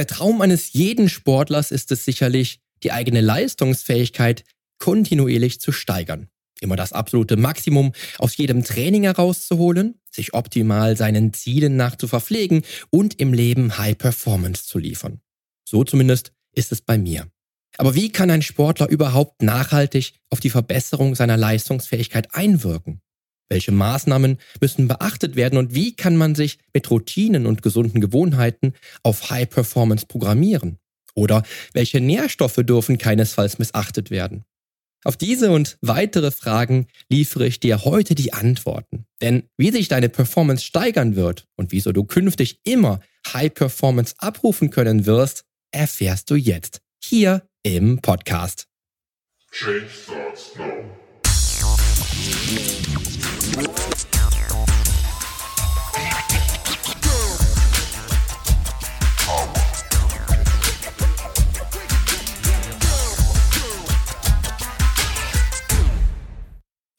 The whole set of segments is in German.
Der Traum eines jeden Sportlers ist es sicherlich, die eigene Leistungsfähigkeit kontinuierlich zu steigern. Immer das absolute Maximum aus jedem Training herauszuholen, sich optimal seinen Zielen nach zu verpflegen und im Leben High Performance zu liefern. So zumindest ist es bei mir. Aber wie kann ein Sportler überhaupt nachhaltig auf die Verbesserung seiner Leistungsfähigkeit einwirken? Welche Maßnahmen müssen beachtet werden und wie kann man sich mit Routinen und gesunden Gewohnheiten auf High Performance programmieren? Oder welche Nährstoffe dürfen keinesfalls missachtet werden? Auf diese und weitere Fragen liefere ich dir heute die Antworten. Denn wie sich deine Performance steigern wird und wieso du künftig immer High Performance abrufen können wirst, erfährst du jetzt hier im Podcast. Change starts now.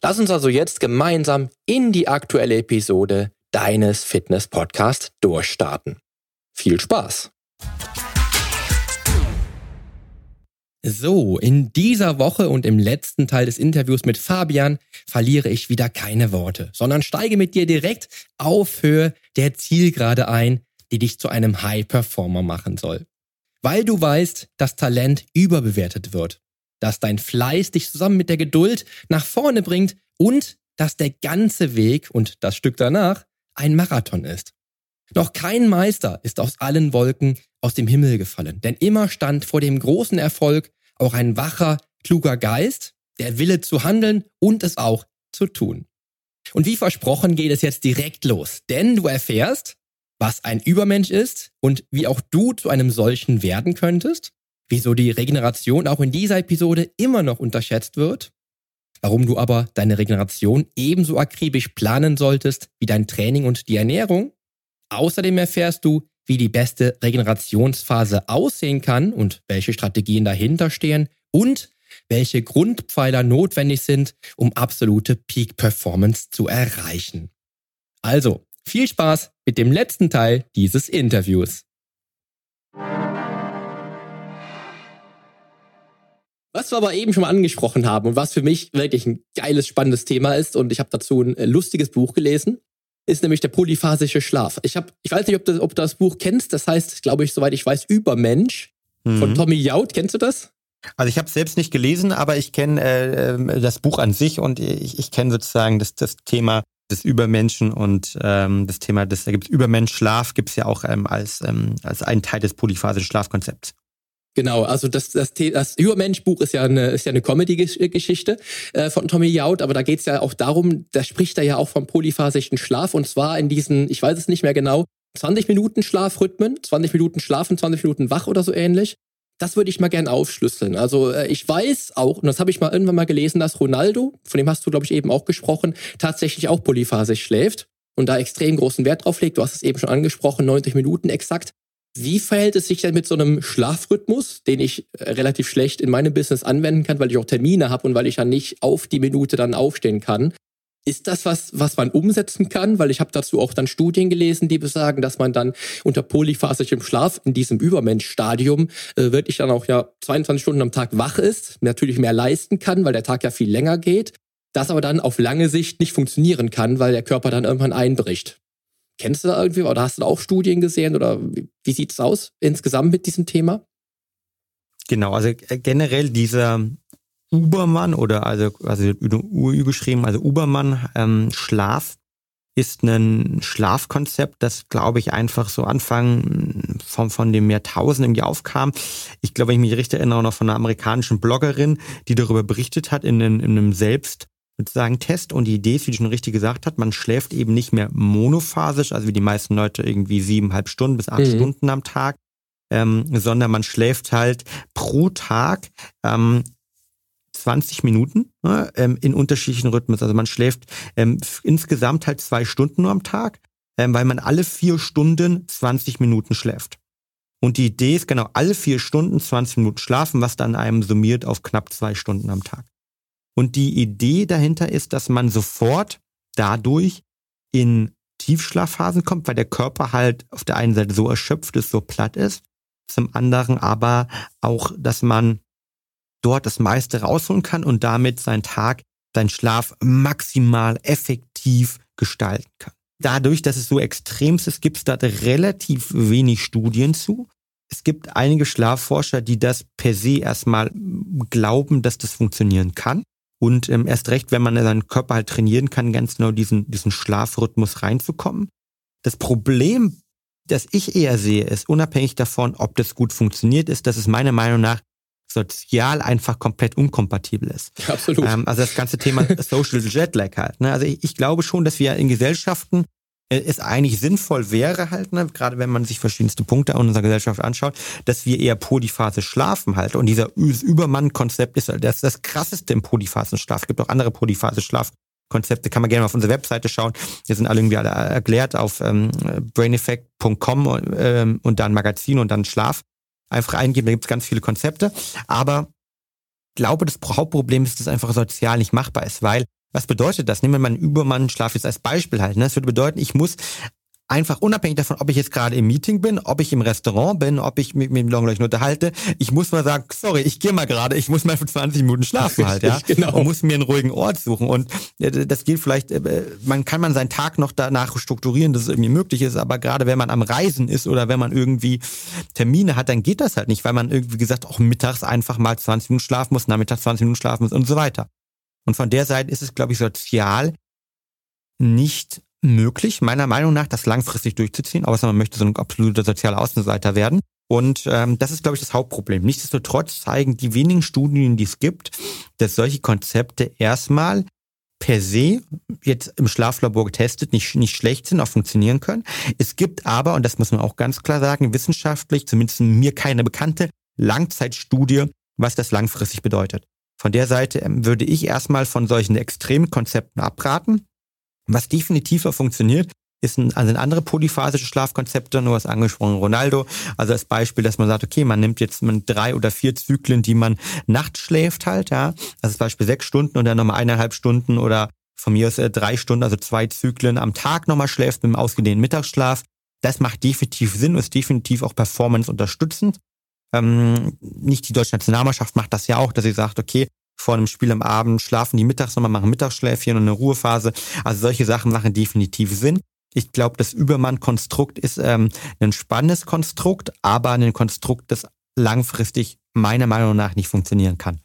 Lass uns also jetzt gemeinsam in die aktuelle Episode deines Fitness-Podcasts durchstarten. Viel Spaß! So, in dieser Woche und im letzten Teil des Interviews mit Fabian verliere ich wieder keine Worte, sondern steige mit dir direkt auf Höhe der Zielgerade ein, die dich zu einem High-Performer machen soll. Weil du weißt, dass Talent überbewertet wird dass dein Fleiß dich zusammen mit der Geduld nach vorne bringt und dass der ganze Weg und das Stück danach ein Marathon ist. Doch kein Meister ist aus allen Wolken aus dem Himmel gefallen, denn immer stand vor dem großen Erfolg auch ein wacher, kluger Geist, der Wille zu handeln und es auch zu tun. Und wie versprochen geht es jetzt direkt los, denn du erfährst, was ein Übermensch ist und wie auch du zu einem solchen werden könntest, wieso die Regeneration auch in dieser Episode immer noch unterschätzt wird, warum du aber deine Regeneration ebenso akribisch planen solltest wie dein Training und die Ernährung. Außerdem erfährst du, wie die beste Regenerationsphase aussehen kann und welche Strategien dahinter stehen und welche Grundpfeiler notwendig sind, um absolute Peak Performance zu erreichen. Also, viel Spaß mit dem letzten Teil dieses Interviews. Was wir aber eben schon mal angesprochen haben und was für mich wirklich ein geiles, spannendes Thema ist und ich habe dazu ein äh, lustiges Buch gelesen, ist nämlich der polyphasische Schlaf. Ich habe, ich weiß nicht, ob du, ob du das Buch kennst. Das heißt, glaube ich, soweit ich weiß, Übermensch mhm. von Tommy Jaud. Kennst du das? Also ich habe es selbst nicht gelesen, aber ich kenne äh, ähm, das Buch an sich und ich, ich kenne sozusagen das, das Thema des Übermenschen und ähm, das Thema des, da gibt es Übermensch Schlaf, gibt es ja auch ähm, als, ähm, als einen Teil des polyphasischen Schlafkonzepts. Genau, also das, das, das Übermensch-Buch ist ja eine, ist ja eine Comedy-Geschichte äh, von Tommy Jaud, aber da geht's ja auch darum, da spricht er ja auch vom polyphasischen Schlaf und zwar in diesen, ich weiß es nicht mehr genau, 20 Minuten Schlafrhythmen, 20 Minuten schlafen, 20 Minuten wach oder so ähnlich. Das würde ich mal gern aufschlüsseln. Also äh, ich weiß auch, und das habe ich mal irgendwann mal gelesen, dass Ronaldo, von dem hast du, glaube ich, eben auch gesprochen, tatsächlich auch polyphasisch schläft und da extrem großen Wert drauf legt. Du hast es eben schon angesprochen, 90 Minuten exakt. Wie verhält es sich denn mit so einem Schlafrhythmus, den ich äh, relativ schlecht in meinem Business anwenden kann, weil ich auch Termine habe und weil ich ja nicht auf die Minute dann aufstehen kann? Ist das was, was man umsetzen kann? Weil ich habe dazu auch dann Studien gelesen, die besagen, dass man dann unter polyphasischem Schlaf in diesem Übermenschstadium äh, wirklich dann auch ja 22 Stunden am Tag wach ist, natürlich mehr leisten kann, weil der Tag ja viel länger geht, das aber dann auf lange Sicht nicht funktionieren kann, weil der Körper dann irgendwann einbricht. Kennst du da irgendwie oder hast du da auch Studien gesehen oder wie, wie sieht es aus insgesamt mit diesem Thema? Genau, also äh, generell dieser Ubermann oder also, also Ü geschrieben, also Ubermann ähm, Schlaf ist ein Schlafkonzept, das glaube ich einfach so Anfang von, von dem Jahrtausend irgendwie aufkam. Ich glaube, wenn ich mich richtig erinnere, noch von einer amerikanischen Bloggerin, die darüber berichtet hat in, in, in einem Selbst sozusagen Test und die Idee ist, wie du schon richtig gesagt hast, man schläft eben nicht mehr monophasisch, also wie die meisten Leute irgendwie siebeneinhalb Stunden bis acht mhm. Stunden am Tag, ähm, sondern man schläft halt pro Tag ähm, 20 Minuten ne, ähm, in unterschiedlichen Rhythmen. Also man schläft ähm, insgesamt halt zwei Stunden nur am Tag, ähm, weil man alle vier Stunden 20 Minuten schläft. Und die Idee ist genau alle vier Stunden 20 Minuten schlafen, was dann einem summiert auf knapp zwei Stunden am Tag. Und die Idee dahinter ist, dass man sofort dadurch in Tiefschlafphasen kommt, weil der Körper halt auf der einen Seite so erschöpft ist, so platt ist, zum anderen aber auch, dass man dort das meiste rausholen kann und damit seinen Tag, seinen Schlaf maximal effektiv gestalten kann. Dadurch, dass es so extrem ist, gibt es da relativ wenig Studien zu. Es gibt einige Schlafforscher, die das per se erstmal glauben, dass das funktionieren kann. Und ähm, erst recht, wenn man seinen Körper halt trainieren kann, ganz genau diesen, diesen Schlafrhythmus reinzukommen. Das Problem, das ich eher sehe, ist unabhängig davon, ob das gut funktioniert, ist, dass es meiner Meinung nach sozial einfach komplett unkompatibel ist. Absolut. Ähm, also das ganze Thema Social Jetlag halt. Ne? Also ich, ich glaube schon, dass wir in Gesellschaften es eigentlich sinnvoll wäre halt, ne, gerade wenn man sich verschiedenste Punkte in unserer Gesellschaft anschaut, dass wir eher Polyphase schlafen halt. Und dieser Übermann-Konzept ist halt das, das krasseste im Polyphasenschlaf. Es gibt auch andere Polyphase-Schlafkonzepte, kann man gerne mal auf unsere Webseite schauen. Die sind alle irgendwie alle erklärt auf ähm, braineffect.com ähm, und dann Magazin und dann Schlaf. Einfach eingeben, da gibt es ganz viele Konzepte. Aber ich glaube, das Hauptproblem ist, dass es einfach sozial nicht machbar ist, weil was bedeutet das? Nehmen wir mal einen Übermannschlaf jetzt als Beispiel halt. Ne? Das würde bedeuten, ich muss einfach unabhängig davon, ob ich jetzt gerade im Meeting bin, ob ich im Restaurant bin, ob ich mich mit dem Longleuten unterhalte, ich muss mal sagen, sorry, ich gehe mal gerade, ich muss mal für 20 Minuten schlafen halt, ja. genau. Und muss mir einen ruhigen Ort suchen. Und äh, das gilt vielleicht, äh, man kann man seinen Tag noch danach strukturieren, dass es irgendwie möglich ist, aber gerade wenn man am Reisen ist oder wenn man irgendwie Termine hat, dann geht das halt nicht, weil man irgendwie gesagt auch mittags einfach mal 20 Minuten schlafen muss, nachmittags 20 Minuten schlafen muss und so weiter. Und von der Seite ist es, glaube ich, sozial nicht möglich, meiner Meinung nach, das langfristig durchzuziehen, außer man möchte so ein absoluter sozialer Außenseiter werden. Und ähm, das ist, glaube ich, das Hauptproblem. Nichtsdestotrotz zeigen die wenigen Studien, die es gibt, dass solche Konzepte erstmal per se jetzt im Schlaflabor getestet nicht, nicht schlecht sind, auch funktionieren können. Es gibt aber, und das muss man auch ganz klar sagen, wissenschaftlich, zumindest mir keine bekannte, Langzeitstudie, was das langfristig bedeutet. Von der Seite ähm, würde ich erstmal von solchen extremen Konzepten abraten. Was definitiver funktioniert, ist ein, also andere polyphasische Schlafkonzepte, nur was angesprochen, Ronaldo. Also das Beispiel, dass man sagt, okay, man nimmt jetzt drei oder vier Zyklen, die man nachts schläft halt, ja. Also zum Beispiel sechs Stunden und dann nochmal eineinhalb Stunden oder von mir aus äh, drei Stunden, also zwei Zyklen am Tag nochmal schläft mit einem ausgedehnten Mittagsschlaf. Das macht definitiv Sinn und ist definitiv auch performance unterstützend. Ähm, nicht die deutsche Nationalmannschaft macht das ja auch, dass sie sagt, okay, vor einem Spiel am Abend schlafen die mittags nochmal, machen Mittagsschläfchen und eine Ruhephase. Also solche Sachen machen definitiv Sinn. Ich glaube, das Übermann-Konstrukt ist ähm, ein spannendes Konstrukt, aber ein Konstrukt, das langfristig meiner Meinung nach nicht funktionieren kann.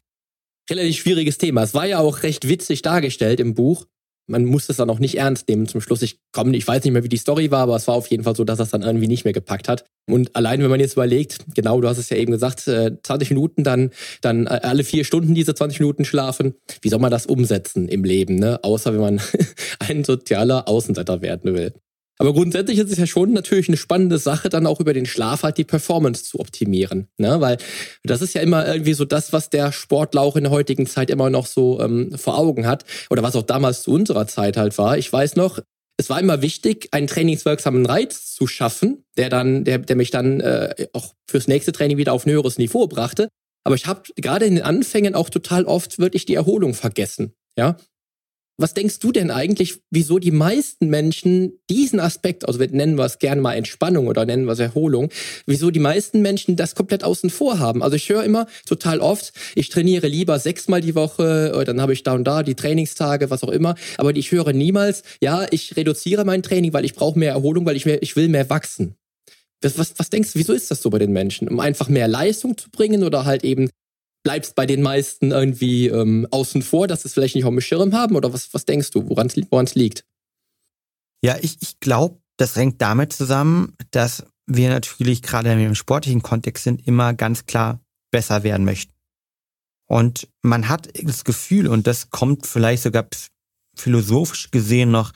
Relativ schwieriges Thema. Es war ja auch recht witzig dargestellt im Buch man muss es dann auch nicht ernst nehmen zum Schluss. Ich komme, ich weiß nicht mehr, wie die Story war, aber es war auf jeden Fall so, dass das dann irgendwie nicht mehr gepackt hat. Und allein, wenn man jetzt überlegt, genau, du hast es ja eben gesagt, 20 äh, Minuten, dann, dann äh, alle vier Stunden diese 20 Minuten schlafen. Wie soll man das umsetzen im Leben, ne? Außer wenn man ein sozialer Außenseiter werden will. Aber grundsätzlich ist es ja schon natürlich eine spannende Sache, dann auch über den Schlaf halt die Performance zu optimieren. Ne? Weil das ist ja immer irgendwie so das, was der Sportler auch in der heutigen Zeit immer noch so ähm, vor Augen hat. Oder was auch damals zu unserer Zeit halt war. Ich weiß noch, es war immer wichtig, einen trainingswirksamen Reiz zu schaffen, der dann, der, der mich dann äh, auch fürs nächste Training wieder auf ein höheres Niveau brachte. Aber ich habe gerade in den Anfängen auch total oft wirklich die Erholung vergessen. Ja, was denkst du denn eigentlich, wieso die meisten Menschen diesen Aspekt, also wir nennen wir es gerne mal Entspannung oder nennen wir es Erholung, wieso die meisten Menschen das komplett außen vor haben? Also ich höre immer total oft, ich trainiere lieber sechsmal die Woche, oder dann habe ich da und da die Trainingstage, was auch immer, aber ich höre niemals, ja, ich reduziere mein Training, weil ich brauche mehr Erholung, weil ich mehr, ich will mehr wachsen. Was, was, was denkst du, wieso ist das so bei den Menschen? Um einfach mehr Leistung zu bringen oder halt eben bleibst bei den meisten irgendwie ähm, außen vor, dass sie es vielleicht nicht auf dem Schirm haben? Oder was, was denkst du, woran es liegt? Ja, ich, ich glaube, das hängt damit zusammen, dass wir natürlich gerade im sportlichen Kontext sind, immer ganz klar besser werden möchten. Und man hat das Gefühl, und das kommt vielleicht sogar philosophisch gesehen noch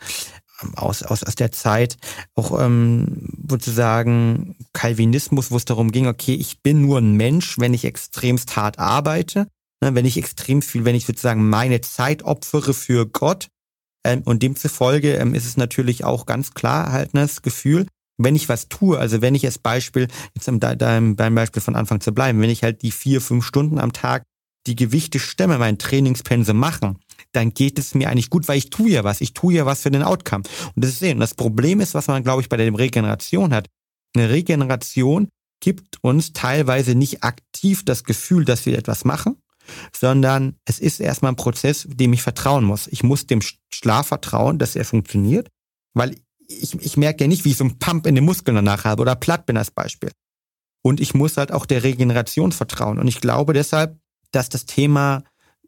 aus, aus, aus der Zeit auch ähm, sozusagen Calvinismus, wo es darum ging, okay, ich bin nur ein Mensch, wenn ich extremst hart arbeite, ne, wenn ich extrem viel, wenn ich sozusagen meine Zeit opfere für Gott. Ähm, und demzufolge ähm, ist es natürlich auch ganz klar halt ne, das Gefühl, wenn ich was tue, also wenn ich als Beispiel, jetzt im, beim Beispiel von Anfang zu bleiben, wenn ich halt die vier, fünf Stunden am Tag die Gewichte stemme, mein Trainingspense machen, dann geht es mir eigentlich gut, weil ich tue ja was. Ich tue ja was für den Outcome. Und das ist sehen. Das Problem ist, was man, glaube ich, bei der Regeneration hat. Eine Regeneration gibt uns teilweise nicht aktiv das Gefühl, dass wir etwas machen, sondern es ist erstmal ein Prozess, dem ich vertrauen muss. Ich muss dem Schlaf vertrauen, dass er funktioniert, weil ich, ich merke ja nicht, wie ich so einen Pump in den Muskeln danach habe oder platt bin als Beispiel. Und ich muss halt auch der Regeneration vertrauen. Und ich glaube deshalb, dass das Thema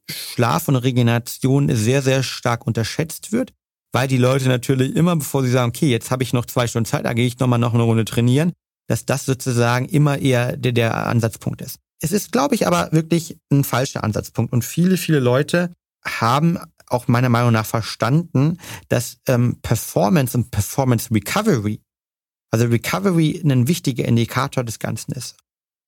Schlaf und Regeneration sehr, sehr stark unterschätzt wird, weil die Leute natürlich immer, bevor sie sagen, okay, jetzt habe ich noch zwei Stunden Zeit, da gehe ich nochmal noch eine Runde trainieren, dass das sozusagen immer eher der, der Ansatzpunkt ist. Es ist, glaube ich, aber wirklich ein falscher Ansatzpunkt. Und viele, viele Leute haben auch meiner Meinung nach verstanden, dass ähm, Performance und Performance Recovery, also Recovery ein wichtiger Indikator des Ganzen ist.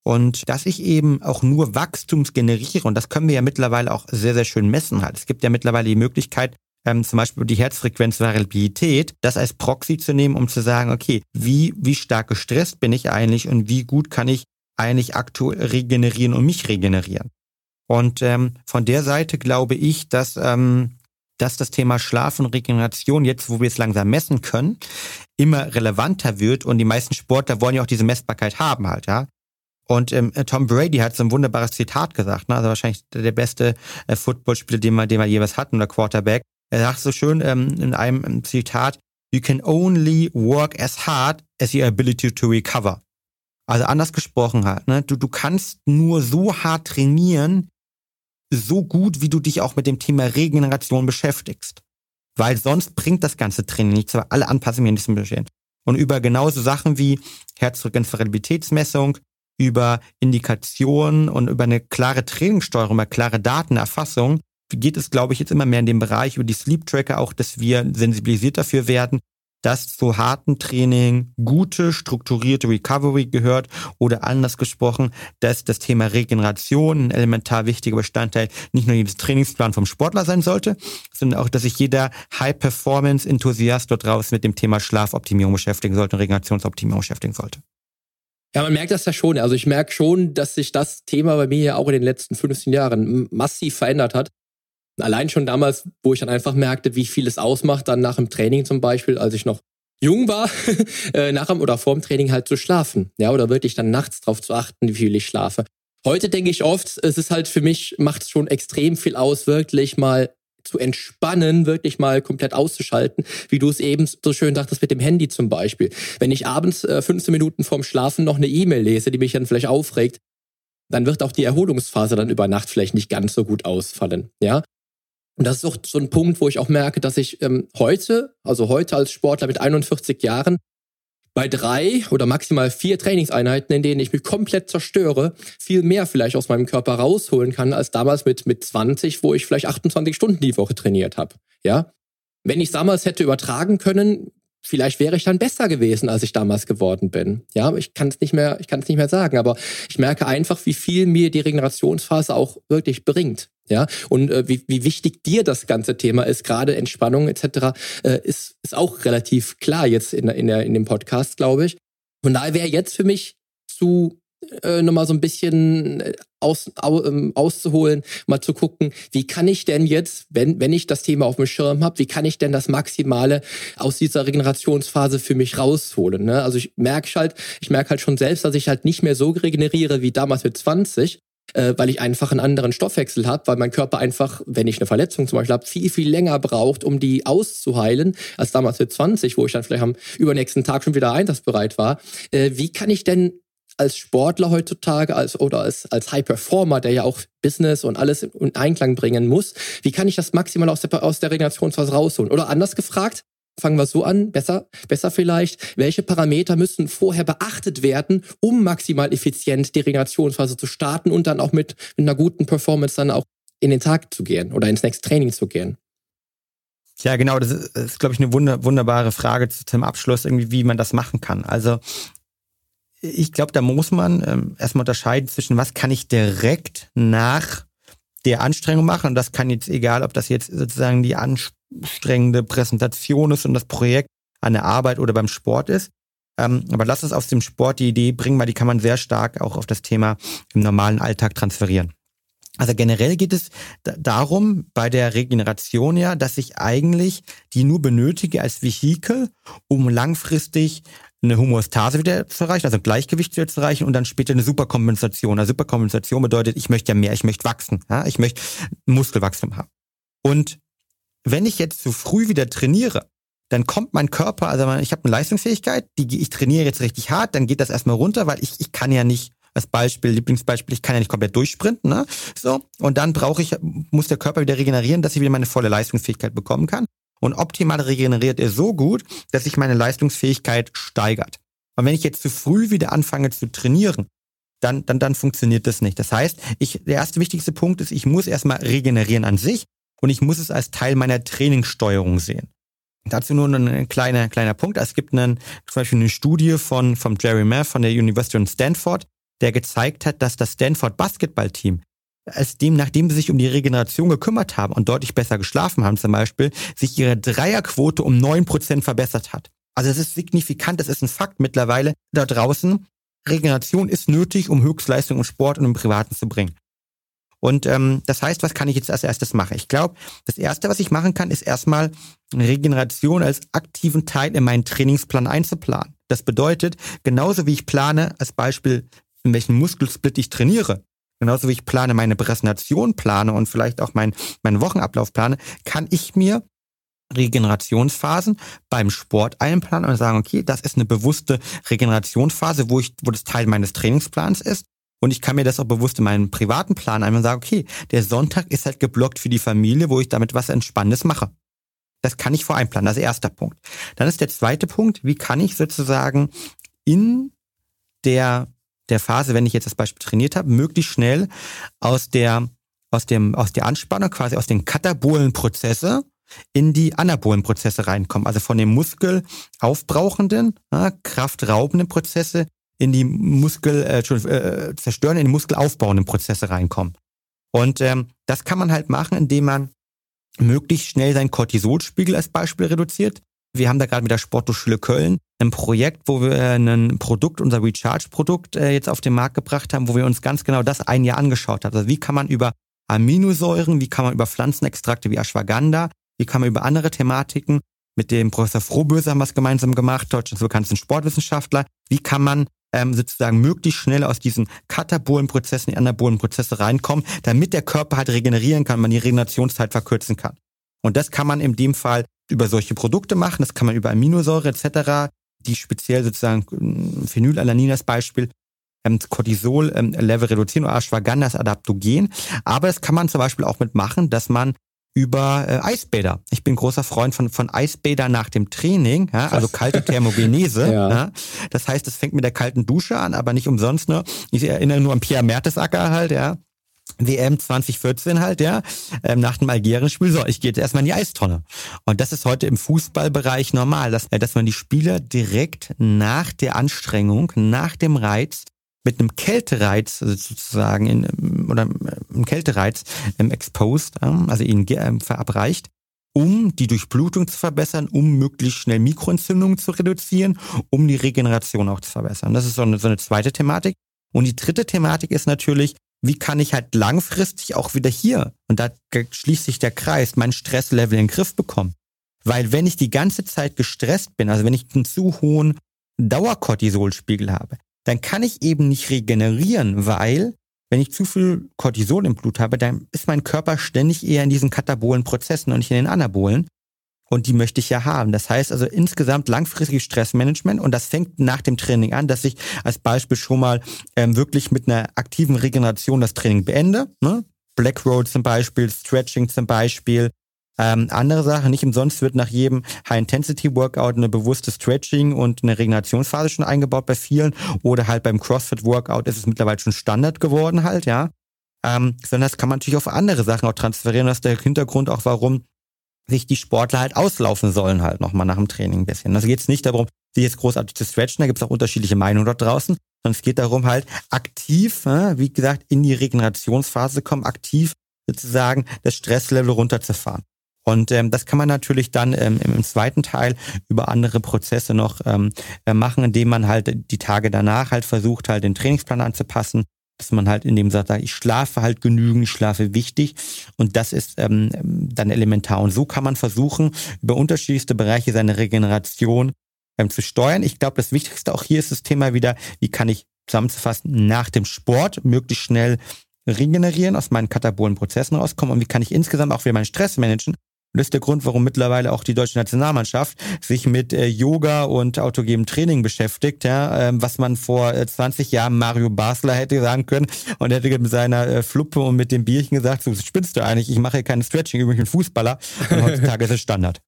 Und dass ich eben auch nur Wachstums generiere, und das können wir ja mittlerweile auch sehr, sehr schön messen halt. Es gibt ja mittlerweile die Möglichkeit, ähm, zum Beispiel die Herzfrequenzvariabilität, das als Proxy zu nehmen, um zu sagen, okay, wie, wie stark gestresst bin ich eigentlich und wie gut kann ich eigentlich aktuell regenerieren und mich regenerieren. Und ähm, von der Seite glaube ich, dass, ähm, dass das Thema Schlaf und Regeneration, jetzt wo wir es langsam messen können, immer relevanter wird und die meisten Sportler wollen ja auch diese Messbarkeit haben halt, ja. Und ähm, Tom Brady hat so ein wunderbares Zitat gesagt, ne? also wahrscheinlich der beste äh, Footballspieler, den wir, den wir jeweils hatten, oder Quarterback. Er sagt so schön ähm, in einem Zitat, You can only work as hard as your ability to recover. Also anders gesprochen halt, ne? du, du kannst nur so hart trainieren, so gut, wie du dich auch mit dem Thema Regeneration beschäftigst. Weil sonst bringt das ganze Training nichts, weil alle Anpassungen nicht bestehen. Und über genauso Sachen wie Herzfrequenzvariabilitätsmessung, über Indikationen und über eine klare Trainingssteuerung, über klare Datenerfassung geht es, glaube ich, jetzt immer mehr in den Bereich über die Sleep Tracker auch, dass wir sensibilisiert dafür werden, dass zu harten Training gute, strukturierte Recovery gehört oder anders gesprochen, dass das Thema Regeneration ein elementar wichtiger Bestandteil nicht nur jedes Trainingsplan vom Sportler sein sollte, sondern auch, dass sich jeder High-Performance-Enthusiast dort draußen mit dem Thema Schlafoptimierung beschäftigen sollte und Regenerationsoptimierung beschäftigen sollte. Ja, man merkt das ja schon. Also ich merke schon, dass sich das Thema bei mir ja auch in den letzten 15 Jahren massiv verändert hat. Allein schon damals, wo ich dann einfach merkte, wie viel es ausmacht, dann nach dem Training zum Beispiel, als ich noch jung war, äh, nach dem oder vor dem Training halt zu schlafen. Ja, oder wirklich dann nachts drauf zu achten, wie viel ich schlafe. Heute denke ich oft, es ist halt für mich, macht es schon extrem viel aus, wirklich mal zu entspannen, wirklich mal komplett auszuschalten, wie du es eben so schön sagtest mit dem Handy zum Beispiel. Wenn ich abends äh, 15 Minuten vorm Schlafen noch eine E-Mail lese, die mich dann vielleicht aufregt, dann wird auch die Erholungsphase dann über Nacht vielleicht nicht ganz so gut ausfallen, ja. Und das ist auch so ein Punkt, wo ich auch merke, dass ich ähm, heute, also heute als Sportler mit 41 Jahren, bei drei oder maximal vier Trainingseinheiten, in denen ich mich komplett zerstöre, viel mehr vielleicht aus meinem Körper rausholen kann als damals mit, mit 20, wo ich vielleicht 28 Stunden die Woche trainiert habe. Ja? Wenn ich damals hätte übertragen können, vielleicht wäre ich dann besser gewesen, als ich damals geworden bin. Ja, ich kann es nicht mehr, ich kann es nicht mehr sagen, aber ich merke einfach, wie viel mir die Regenerationsphase auch wirklich bringt. Ja, und äh, wie, wie wichtig dir das ganze Thema ist, gerade Entspannung etc., äh, ist, ist auch relativ klar jetzt in, in, der, in dem Podcast, glaube ich. Von daher wäre jetzt für mich zu äh, nochmal so ein bisschen äh, aus, au, ähm, auszuholen, mal zu gucken, wie kann ich denn jetzt, wenn, wenn ich das Thema auf dem Schirm habe, wie kann ich denn das Maximale aus dieser Regenerationsphase für mich rausholen? Ne? Also ich merke halt, ich merke halt schon selbst, dass ich halt nicht mehr so regeneriere wie damals mit 20, äh, weil ich einfach einen anderen Stoffwechsel habe, weil mein Körper einfach, wenn ich eine Verletzung zum Beispiel habe, viel, viel länger braucht, um die auszuheilen, als damals mit 20, wo ich dann vielleicht am übernächsten Tag schon wieder einsatzbereit war. Äh, wie kann ich denn als Sportler heutzutage als, oder als, als High Performer, der ja auch Business und alles in Einklang bringen muss, wie kann ich das maximal aus der, aus der Regenerationsphase rausholen? Oder anders gefragt, fangen wir so an, besser, besser vielleicht, welche Parameter müssen vorher beachtet werden, um maximal effizient die Regenerationsphase zu starten und dann auch mit, mit einer guten Performance dann auch in den Tag zu gehen oder ins nächste Training zu gehen? Ja, genau, das ist, ist glaube ich, eine wunder, wunderbare Frage zum Abschluss, irgendwie, wie man das machen kann. Also ich glaube, da muss man ähm, erstmal unterscheiden zwischen, was kann ich direkt nach der Anstrengung machen. Und das kann jetzt, egal ob das jetzt sozusagen die anstrengende Präsentation ist und das Projekt an der Arbeit oder beim Sport ist. Ähm, aber lass uns aus dem Sport die Idee bringen, weil die kann man sehr stark auch auf das Thema im normalen Alltag transferieren. Also generell geht es darum, bei der Regeneration ja, dass ich eigentlich die nur benötige als Vehikel, um langfristig eine Homöostase wieder zu erreichen, also Gleichgewicht wieder zu erreichen und dann später eine Superkompensation. Eine Superkompensation bedeutet, ich möchte ja mehr, ich möchte wachsen, ja? ich möchte Muskelwachstum haben. Und wenn ich jetzt zu früh wieder trainiere, dann kommt mein Körper, also ich habe eine Leistungsfähigkeit, die ich trainiere jetzt richtig hart, dann geht das erstmal runter, weil ich, ich kann ja nicht als Beispiel, Lieblingsbeispiel, ich kann ja nicht komplett durchsprinten, ne? So. Und dann brauche ich, muss der Körper wieder regenerieren, dass ich wieder meine volle Leistungsfähigkeit bekommen kann. Und optimal regeneriert er so gut, dass sich meine Leistungsfähigkeit steigert. Und wenn ich jetzt zu früh wieder anfange zu trainieren, dann, dann, dann funktioniert das nicht. Das heißt, ich, der erste wichtigste Punkt ist, ich muss erstmal regenerieren an sich und ich muss es als Teil meiner Trainingssteuerung sehen. Dazu nur ein kleiner, kleiner Punkt. Es gibt einen, zum Beispiel eine Studie von, von Jerry Mayer von der University of Stanford, der gezeigt hat, dass das Stanford Basketballteam als dem, nachdem sie sich um die Regeneration gekümmert haben und deutlich besser geschlafen haben zum Beispiel, sich ihre Dreierquote um neun Prozent verbessert hat. Also es ist signifikant, das ist ein Fakt mittlerweile da draußen. Regeneration ist nötig, um Höchstleistung im Sport und im Privaten zu bringen. Und ähm, das heißt, was kann ich jetzt als erstes machen? Ich glaube, das Erste, was ich machen kann, ist erstmal Regeneration als aktiven Teil in meinen Trainingsplan einzuplanen. Das bedeutet, genauso wie ich plane, als Beispiel in welchen Muskelsplit ich trainiere, genauso wie ich plane, meine Präsentation plane und vielleicht auch mein, meinen Wochenablauf plane, kann ich mir Regenerationsphasen beim Sport einplanen und sagen, okay, das ist eine bewusste Regenerationsphase, wo ich, wo das Teil meines Trainingsplans ist. Und ich kann mir das auch bewusst in meinen privaten Plan einmal sagen, okay, der Sonntag ist halt geblockt für die Familie, wo ich damit was Entspannendes mache. Das kann ich voreinplanen, das ist erster Punkt. Dann ist der zweite Punkt, wie kann ich sozusagen in der der Phase, wenn ich jetzt das Beispiel trainiert habe, möglichst schnell aus der, aus dem, aus der Anspannung, quasi aus den katabolen Prozesse in die anabolen Prozesse reinkommen. Also von den muskelaufbrauchenden, kraftraubenden Prozesse in die Muskel, äh, äh, zerstören, in die muskelaufbauenden Prozesse reinkommen. Und ähm, das kann man halt machen, indem man möglichst schnell seinen Cortisolspiegel als Beispiel reduziert. Wir haben da gerade mit der Sporthochschule Köln ein Projekt, wo wir ein Produkt, unser Recharge-Produkt äh, jetzt auf den Markt gebracht haben, wo wir uns ganz genau das ein Jahr angeschaut haben. Also wie kann man über Aminosäuren, wie kann man über Pflanzenextrakte wie Ashwagandha, wie kann man über andere Thematiken, mit dem Professor Frohböse haben wir es gemeinsam gemacht, Deutschlands bekanntesten Sportwissenschaftler, wie kann man ähm, sozusagen möglichst schnell aus diesen katabolen Prozessen in die anabolen Prozesse reinkommen, damit der Körper halt regenerieren kann, man die Regenerationszeit verkürzen kann. Und das kann man in dem Fall über solche Produkte machen, das kann man über Aminosäure etc., die speziell sozusagen hm, Phenylalanin als Beispiel ähm, Cortisol-Level ähm, reduzieren oder Ashwagandha ist Adaptogen. Aber das kann man zum Beispiel auch mitmachen, dass man über äh, Eisbäder. Ich bin großer Freund von, von Eisbäder nach dem Training, ja, also kalte Thermogenese. ja. ja. Das heißt, es fängt mit der kalten Dusche an, aber nicht umsonst. Ne? Ich erinnere nur an Pierre Mertesacker halt, ja. WM 2014 halt, ja, ähm, nach dem Algerien-Spiel, so, ich gehe jetzt erstmal in die Eistonne. Und das ist heute im Fußballbereich normal, dass, äh, dass man die Spieler direkt nach der Anstrengung, nach dem Reiz, mit einem Kältereiz sozusagen, in, ähm, oder äh, einem Kältereiz ähm, exposed, ähm, also ihn äh, verabreicht, um die Durchblutung zu verbessern, um möglichst schnell Mikroentzündungen zu reduzieren, um die Regeneration auch zu verbessern. Das ist so eine, so eine zweite Thematik. Und die dritte Thematik ist natürlich, wie kann ich halt langfristig auch wieder hier, und da schließt sich der Kreis, mein Stresslevel in den Griff bekommen. Weil wenn ich die ganze Zeit gestresst bin, also wenn ich einen zu hohen Dauerkortisolspiegel habe, dann kann ich eben nicht regenerieren, weil wenn ich zu viel Cortisol im Blut habe, dann ist mein Körper ständig eher in diesen katabolen Prozessen und nicht in den Anabolen. Und die möchte ich ja haben. Das heißt also insgesamt langfristiges Stressmanagement und das fängt nach dem Training an, dass ich als Beispiel schon mal ähm, wirklich mit einer aktiven Regeneration das Training beende. Ne? Black Road zum Beispiel, Stretching zum Beispiel. Ähm, andere Sache, nicht umsonst wird nach jedem High-Intensity-Workout eine bewusste Stretching und eine Regenerationsphase schon eingebaut bei vielen. Oder halt beim CrossFit-Workout ist es mittlerweile schon Standard geworden halt, ja. Ähm, sondern das kann man natürlich auf andere Sachen auch transferieren. Das ist der Hintergrund auch, warum sich die Sportler halt auslaufen sollen halt nochmal nach dem Training ein bisschen. Also geht es nicht darum, sich jetzt großartig zu stretchen, da gibt es auch unterschiedliche Meinungen dort draußen, sondern es geht darum halt aktiv, wie gesagt, in die Regenerationsphase kommen, aktiv sozusagen das Stresslevel runterzufahren. Und ähm, das kann man natürlich dann ähm, im zweiten Teil über andere Prozesse noch ähm, äh, machen, indem man halt die Tage danach halt versucht, halt den Trainingsplan anzupassen, dass man halt in dem sagt, ich schlafe halt genügend, ich schlafe wichtig und das ist ähm, dann elementar. Und so kann man versuchen, über unterschiedlichste Bereiche seine Regeneration ähm, zu steuern. Ich glaube, das Wichtigste auch hier ist das Thema wieder, wie kann ich zusammenzufassen, nach dem Sport möglichst schnell regenerieren, aus meinen katabolen Prozessen rauskommen und wie kann ich insgesamt auch wieder meinen Stress managen. Und das ist der Grund, warum mittlerweile auch die deutsche Nationalmannschaft sich mit äh, Yoga und autogenem Training beschäftigt, ja, ähm, was man vor äh, 20 Jahren Mario Basler hätte sagen können und hätte mit seiner äh, Fluppe und mit dem Bierchen gesagt, so spinnst du eigentlich, ich mache hier keine Stretching, übrigens ein Fußballer. Und heutzutage ist es Standard.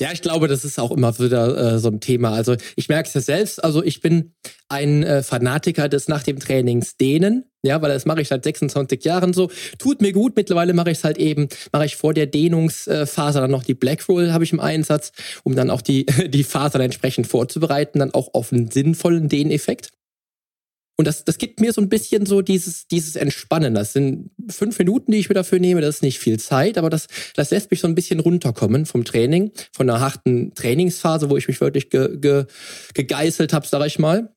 Ja, ich glaube, das ist auch immer wieder äh, so ein Thema. Also ich merke es ja selbst. Also ich bin ein äh, Fanatiker des nach dem Trainings dehnen. Ja, weil das mache ich seit 26 Jahren so. Tut mir gut. Mittlerweile mache ich es halt eben, mache ich vor der Dehnungsphase dann noch die Black Roll habe ich im Einsatz, um dann auch die, die Fasern entsprechend vorzubereiten, dann auch auf einen sinnvollen Dehneffekt. Und das, das gibt mir so ein bisschen so dieses, dieses Entspannen. Das sind fünf Minuten, die ich mir dafür nehme. Das ist nicht viel Zeit, aber das, das lässt mich so ein bisschen runterkommen vom Training, von einer harten Trainingsphase, wo ich mich wirklich ge, ge, gegeißelt habe, sag ich mal.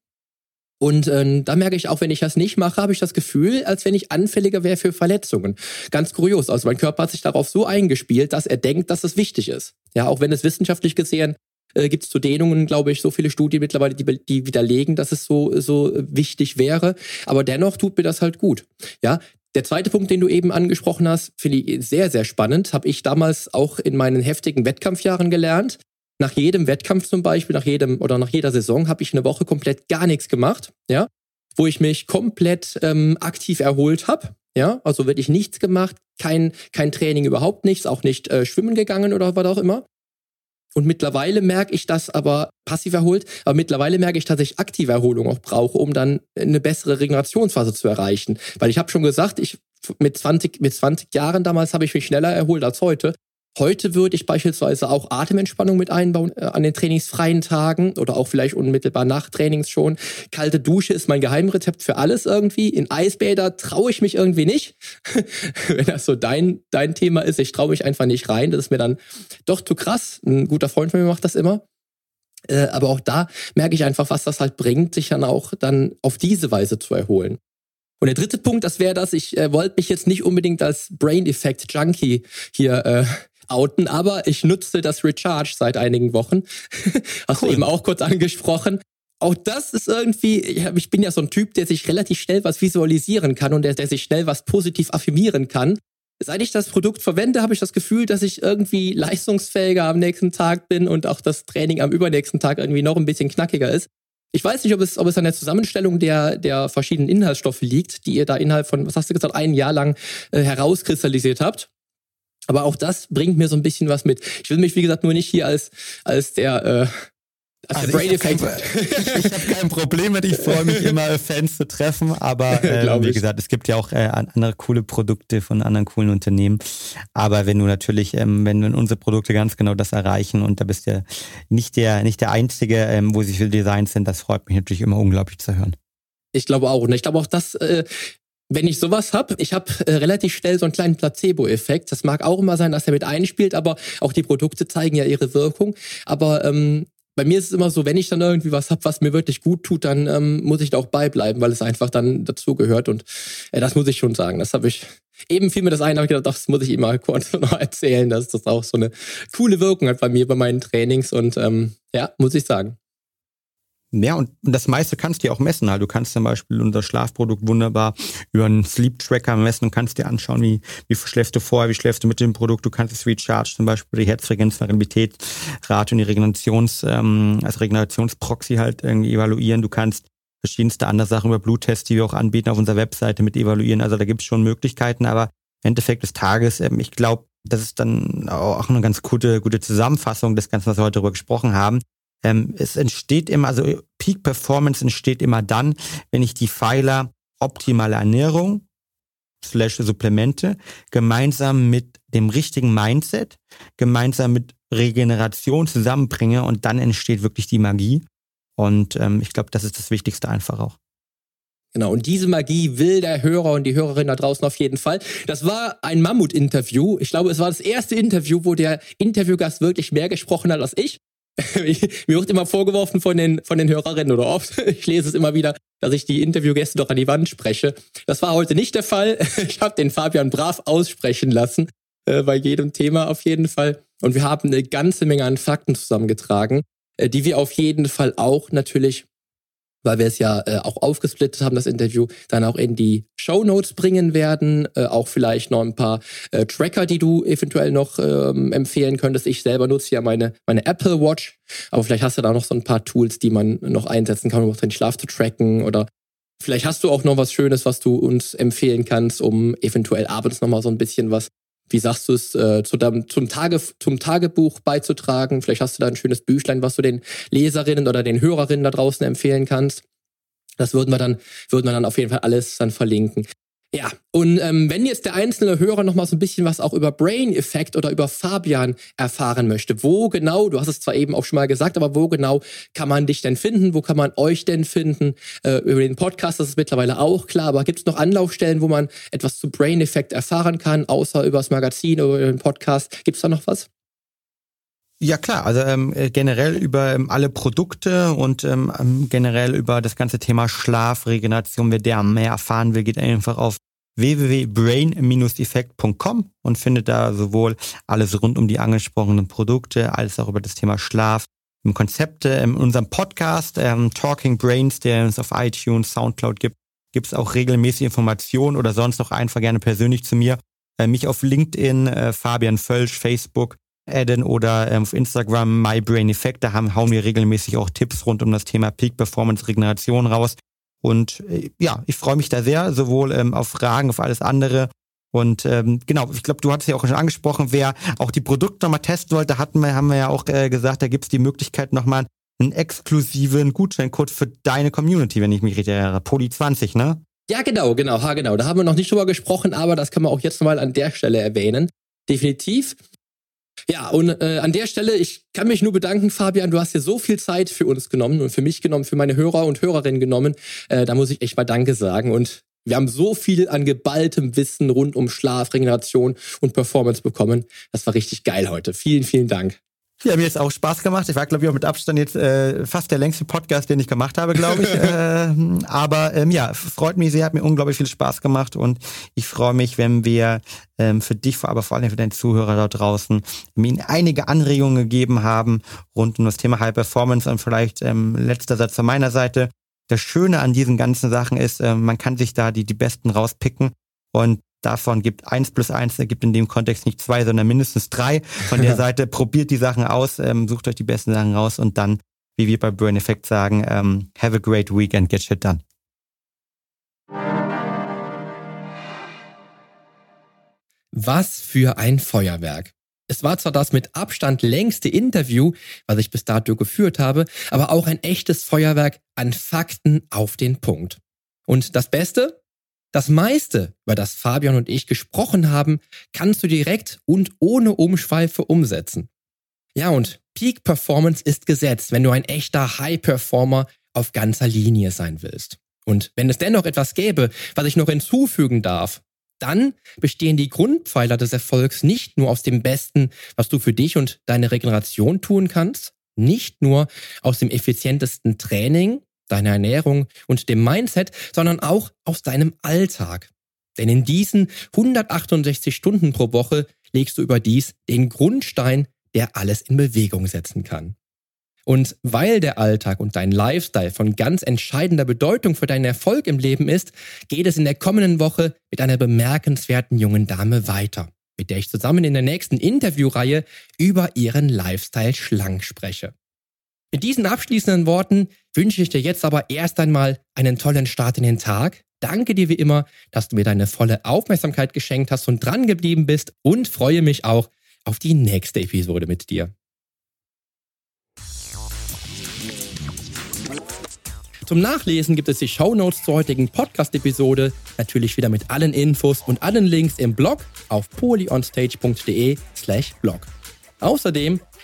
Und äh, da merke ich auch, wenn ich das nicht mache, habe ich das Gefühl, als wenn ich anfälliger wäre für Verletzungen. Ganz kurios. Also mein Körper hat sich darauf so eingespielt, dass er denkt, dass es wichtig ist. Ja, auch wenn es wissenschaftlich gesehen äh, gibt es zu Dehnungen, glaube ich, so viele Studien mittlerweile, die, die widerlegen, dass es so, so wichtig wäre. Aber dennoch tut mir das halt gut. Ja, der zweite Punkt, den du eben angesprochen hast, finde ich sehr, sehr spannend. Habe ich damals auch in meinen heftigen Wettkampfjahren gelernt. Nach jedem Wettkampf zum Beispiel, nach jedem oder nach jeder Saison habe ich eine Woche komplett gar nichts gemacht, ja, wo ich mich komplett ähm, aktiv erholt habe. Ja, also wirklich nichts gemacht, kein, kein Training überhaupt nichts, auch nicht äh, schwimmen gegangen oder was auch immer. Und mittlerweile merke ich das aber passiv erholt, aber mittlerweile merke ich, dass ich aktive Erholung auch brauche, um dann eine bessere Regenerationsphase zu erreichen. Weil ich habe schon gesagt, ich mit 20, mit 20 Jahren damals habe ich mich schneller erholt als heute. Heute würde ich beispielsweise auch Atementspannung mit einbauen äh, an den trainingsfreien Tagen oder auch vielleicht unmittelbar nach Trainings schon. Kalte Dusche ist mein Geheimrezept für alles irgendwie. In Eisbäder traue ich mich irgendwie nicht. Wenn das so dein, dein Thema ist, ich traue mich einfach nicht rein. Das ist mir dann doch zu krass. Ein guter Freund von mir macht das immer. Äh, aber auch da merke ich einfach, was das halt bringt, sich dann auch dann auf diese Weise zu erholen. Und der dritte Punkt, das wäre das, ich äh, wollte mich jetzt nicht unbedingt als Brain Effect Junkie hier äh, outen, aber ich nutze das Recharge seit einigen Wochen. Hast cool. du eben auch kurz angesprochen. Auch das ist irgendwie, ich bin ja so ein Typ, der sich relativ schnell was visualisieren kann und der, der sich schnell was positiv affirmieren kann. Seit ich das Produkt verwende, habe ich das Gefühl, dass ich irgendwie leistungsfähiger am nächsten Tag bin und auch das Training am übernächsten Tag irgendwie noch ein bisschen knackiger ist. Ich weiß nicht, ob es, ob es an der Zusammenstellung der, der verschiedenen Inhaltsstoffe liegt, die ihr da innerhalb von, was hast du gesagt, ein Jahr lang äh, herauskristallisiert habt. Aber auch das bringt mir so ein bisschen was mit. Ich will mich, wie gesagt, nur nicht hier als, als der, äh, als also ich habe kein, ich hab kein Problem mit, ich freue mich immer, Fans zu treffen, aber äh, wie gesagt, es gibt ja auch äh, andere coole Produkte von anderen coolen Unternehmen. Aber wenn du natürlich, ähm, wenn, unsere Produkte ganz genau das erreichen und da bist du nicht der, nicht der Einzige, ähm, wo sie für Designs sind, das freut mich natürlich immer unglaublich zu hören. Ich glaube auch. Und ich glaube auch, das äh, wenn ich sowas habe, ich habe äh, relativ schnell so einen kleinen Placebo-Effekt. Das mag auch immer sein, dass er mit einspielt, aber auch die Produkte zeigen ja ihre Wirkung. Aber ähm, bei mir ist es immer so, wenn ich dann irgendwie was habe, was mir wirklich gut tut, dann ähm, muss ich da auch beibleiben, weil es einfach dann dazugehört. Und äh, das muss ich schon sagen. Das habe ich eben fiel mir das ein, habe ich gedacht, das muss ich ihm mal kurz noch erzählen, dass das auch so eine coole Wirkung hat bei mir bei meinen Trainings. Und ähm, ja, muss ich sagen. Ja, und das meiste kannst du ja auch messen. Also du kannst zum Beispiel unser Schlafprodukt wunderbar über einen Sleep Tracker messen und kannst dir anschauen, wie, wie schläfst du vorher, wie schläfst du mit dem Produkt. Du kannst es Recharge, zum Beispiel die Herzfrequenz, Variabilitätsrate und die Regenerations, ähm, als Regenerationsproxy halt irgendwie evaluieren. Du kannst verschiedenste andere Sachen über Bluttests, die wir auch anbieten, auf unserer Webseite mit evaluieren. Also da gibt es schon Möglichkeiten, aber im Endeffekt des Tages, ähm, ich glaube, das ist dann auch eine ganz gute, gute Zusammenfassung des Ganzen, was wir heute darüber gesprochen haben. Ähm, es entsteht immer, also Peak Performance entsteht immer dann, wenn ich die Pfeiler optimale Ernährung, slash Supplemente gemeinsam mit dem richtigen Mindset, gemeinsam mit Regeneration zusammenbringe und dann entsteht wirklich die Magie. Und ähm, ich glaube, das ist das Wichtigste einfach auch. Genau, und diese Magie will der Hörer und die Hörerin da draußen auf jeden Fall. Das war ein Mammut-Interview. Ich glaube, es war das erste Interview, wo der Interviewgast wirklich mehr gesprochen hat als ich. Mir wird immer vorgeworfen von den, von den Hörerinnen oder oft, ich lese es immer wieder, dass ich die Interviewgäste doch an die Wand spreche. Das war heute nicht der Fall. Ich habe den Fabian brav aussprechen lassen, äh, bei jedem Thema auf jeden Fall. Und wir haben eine ganze Menge an Fakten zusammengetragen, äh, die wir auf jeden Fall auch natürlich weil wir es ja äh, auch aufgesplittet haben, das Interview, dann auch in die Show Notes bringen werden. Äh, auch vielleicht noch ein paar äh, Tracker, die du eventuell noch ähm, empfehlen könntest. Ich selber nutze ja meine, meine Apple Watch, aber vielleicht hast du da noch so ein paar Tools, die man noch einsetzen kann, um den Schlaf zu tracken oder vielleicht hast du auch noch was Schönes, was du uns empfehlen kannst, um eventuell abends nochmal so ein bisschen was wie sagst du es, äh, zu zum, Tage, zum Tagebuch beizutragen. Vielleicht hast du da ein schönes Büchlein, was du den Leserinnen oder den Hörerinnen da draußen empfehlen kannst. Das würden wir dann, würden wir dann auf jeden Fall alles dann verlinken. Ja, und ähm, wenn jetzt der einzelne Hörer noch mal so ein bisschen was auch über Brain Effect oder über Fabian erfahren möchte, wo genau, du hast es zwar eben auch schon mal gesagt, aber wo genau kann man dich denn finden? Wo kann man euch denn finden? Äh, über den Podcast, das ist mittlerweile auch klar, aber gibt es noch Anlaufstellen, wo man etwas zu Brain Effect erfahren kann, außer über das Magazin oder über den Podcast? Gibt es da noch was? Ja klar, also ähm, äh, generell über ähm, alle Produkte und ähm, ähm, generell über das ganze Thema Schlaf, Regeneration, wer der mehr erfahren will, geht einfach auf www.brain-effekt.com und findet da sowohl alles rund um die angesprochenen Produkte, als auch über das Thema Schlaf, Konzepte. In unserem Podcast ähm, Talking Brains, der es auf iTunes, Soundcloud gibt, gibt es auch regelmäßig Informationen oder sonst auch einfach gerne persönlich zu mir. Äh, mich auf LinkedIn, äh, Fabian Völsch, Facebook adden oder ähm, auf Instagram My Brain Effect. Da haben, hauen wir regelmäßig auch Tipps rund um das Thema Peak Performance Regeneration raus. Und äh, ja, ich freue mich da sehr, sowohl ähm, auf Fragen, auf alles andere. Und ähm, genau, ich glaube, du hattest ja auch schon angesprochen, wer auch die Produkte nochmal testen wollte, hatten wir, haben wir ja auch äh, gesagt, da gibt es die Möglichkeit nochmal einen exklusiven Gutscheincode für deine Community, wenn ich mich richtig erinnere. Poli20, ne? Ja, genau, genau, ha, genau. Da haben wir noch nicht drüber gesprochen, aber das kann man auch jetzt nochmal an der Stelle erwähnen. Definitiv. Ja, und äh, an der Stelle, ich kann mich nur bedanken, Fabian, du hast hier so viel Zeit für uns genommen und für mich genommen, für meine Hörer und Hörerinnen genommen. Äh, da muss ich echt mal Danke sagen. Und wir haben so viel an geballtem Wissen rund um Schlaf, Regeneration und Performance bekommen. Das war richtig geil heute. Vielen, vielen Dank. Ja, mir jetzt auch Spaß gemacht. Ich war, glaube ich, auch mit Abstand jetzt äh, fast der längste Podcast, den ich gemacht habe, glaube ich. äh, aber ähm, ja, freut mich sehr, hat mir unglaublich viel Spaß gemacht und ich freue mich, wenn wir ähm, für dich, aber vor allem für deine Zuhörer da draußen, mir einige Anregungen gegeben haben rund um das Thema High Performance und vielleicht ähm, letzter Satz von meiner Seite. Das Schöne an diesen ganzen Sachen ist, äh, man kann sich da die, die Besten rauspicken und davon gibt eins plus eins ergibt in dem Kontext nicht zwei, sondern mindestens drei. Von der Seite probiert die Sachen aus, ähm, sucht euch die besten Sachen raus und dann, wie wir bei Burn Effect sagen, ähm, have a great weekend, get shit done. Was für ein Feuerwerk. Es war zwar das mit Abstand längste Interview, was ich bis dato geführt habe, aber auch ein echtes Feuerwerk an Fakten auf den Punkt. Und das Beste? Das meiste, über das Fabian und ich gesprochen haben, kannst du direkt und ohne Umschweife umsetzen. Ja, und Peak Performance ist gesetzt, wenn du ein echter High Performer auf ganzer Linie sein willst. Und wenn es dennoch etwas gäbe, was ich noch hinzufügen darf, dann bestehen die Grundpfeiler des Erfolgs nicht nur aus dem Besten, was du für dich und deine Regeneration tun kannst, nicht nur aus dem effizientesten Training, deiner Ernährung und dem Mindset, sondern auch aus deinem Alltag. Denn in diesen 168 Stunden pro Woche legst du überdies den Grundstein, der alles in Bewegung setzen kann. Und weil der Alltag und dein Lifestyle von ganz entscheidender Bedeutung für deinen Erfolg im Leben ist, geht es in der kommenden Woche mit einer bemerkenswerten jungen Dame weiter, mit der ich zusammen in der nächsten Interviewreihe über ihren Lifestyle schlank spreche. Mit diesen abschließenden Worten wünsche ich dir jetzt aber erst einmal einen tollen Start in den Tag. Danke dir wie immer, dass du mir deine volle Aufmerksamkeit geschenkt hast und dran geblieben bist und freue mich auch auf die nächste Episode mit dir. Zum Nachlesen gibt es die Shownotes zur heutigen Podcast-Episode, natürlich wieder mit allen Infos und allen Links im Blog auf polyonstage.de slash blog. Außerdem